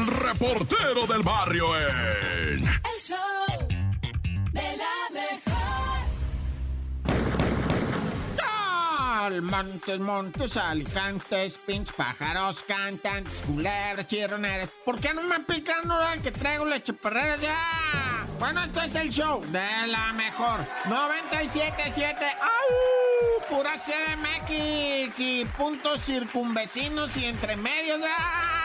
el reportero del barrio en... El show de la mejor. Montes, montes, alicantes, pinches pájaros, cantantes, culebras, chirroneras. ¿Por qué no me pican ahora que traigo leche perrera ya? Bueno, esto es el show de la mejor. 97.7. ¡Au! Pura CDMX y puntos circunvecinos y entre medios. ¡ah!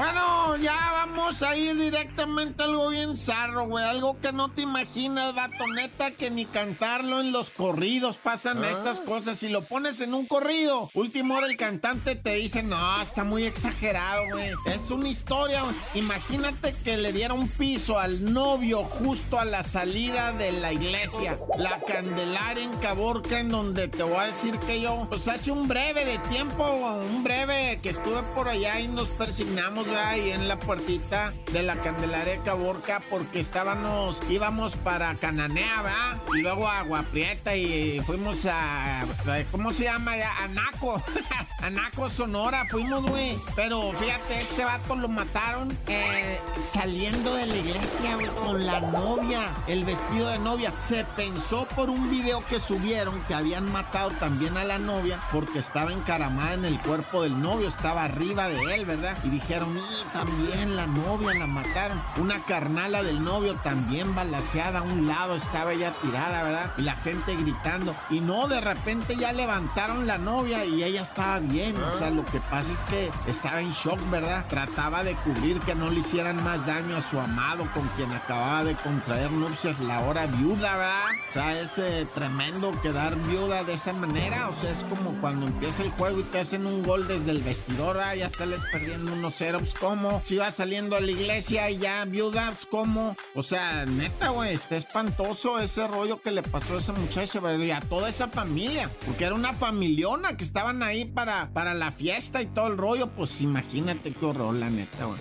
Bueno, ya vamos a ir directamente a algo bien zarro, güey. Algo que no te imaginas, vato. Neta, que ni cantarlo en los corridos pasan estas cosas. Si lo pones en un corrido, último hora el cantante te dice, no, está muy exagerado, güey. Es una historia. güey. Imagínate que le diera un piso al novio justo a la salida de la iglesia. La Candelaria en Caborca, en donde te voy a decir que yo, pues hace un breve de tiempo, un breve que estuve por allá y nos persignamos, ahí en la puertita de la Candelaria de Caborca porque estábamos, íbamos para Cananea, ¿verdad? Y luego a Agua Prieta y fuimos a, ¿cómo se llama? ya? A Naco, a Naco, Sonora, fuimos, güey. Pero fíjate, este vato lo mataron eh, saliendo de la iglesia, güey, con la novia, el vestido de novia. Se pensó por un video que subieron que habían matado también a la novia porque estaba encaramada en el cuerpo del novio, estaba arriba de él, ¿verdad? Y dijeron, también la novia la mataron. Una carnala del novio también balaseada a un lado, estaba ella tirada, ¿verdad? Y la gente gritando. Y no, de repente ya levantaron la novia y ella estaba bien. O sea, lo que pasa es que estaba en shock, ¿verdad? Trataba de cubrir que no le hicieran más daño a su amado con quien acababa de contraer nupcias la hora viuda, ¿verdad? O sea, es eh, tremendo quedar viuda de esa manera. O sea, es como cuando empieza el juego y te hacen un gol desde el vestidor, ¿verdad? Ya sales perdiendo unos ceros, ¿cómo? Si vas saliendo a la iglesia y ya viuda, pues, ¿cómo? O sea, neta, güey, está espantoso ese rollo que le pasó a esa muchacha, ¿verdad? Y a toda esa familia, porque era una familiona que estaban ahí para, para la fiesta y todo el rollo, pues imagínate qué horror, la neta, güey.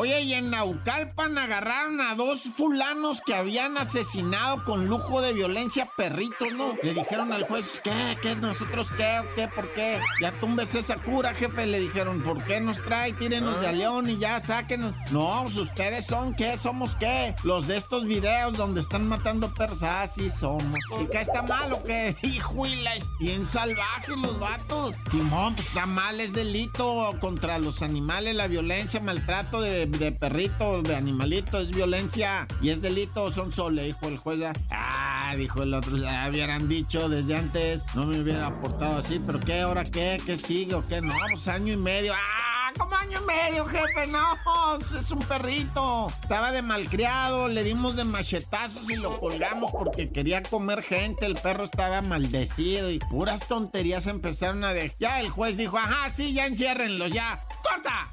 Oye, y en Naucalpan agarraron a dos fulanos que habían asesinado con lujo de violencia perritos, ¿no? Le dijeron al juez, ¿qué? ¿Qué? ¿Nosotros qué? ¿Qué? ¿Por qué? Ya tumbes esa cura, jefe. Le dijeron, ¿por qué nos trae? Tírenos de a león y ya, sáquenos. No, pues ustedes son, ¿qué? ¿Somos qué? Los de estos videos donde están matando perros. Ah, sí somos. ¿Y qué está mal o qué? Hijuelas, bien salvajes los vatos. Simón, pues está mal, es delito contra los animales, la violencia, maltrato de, de perritos, de animalitos, es violencia y es delito, son solo, le dijo el juez. Ah, dijo el otro, ya hubieran dicho desde antes, no me hubiera aportado así, pero ¿qué? ¿Ahora qué? ¿Qué sigue o qué? No, pues año y medio. ¡Ah! como año y medio, jefe, no, es un perrito. Estaba de malcriado, le dimos de machetazos y lo colgamos porque quería comer gente. El perro estaba maldecido y puras tonterías empezaron a de. Ya el juez dijo, ajá, sí, ya enciérrenlos, ya. ¡Corta!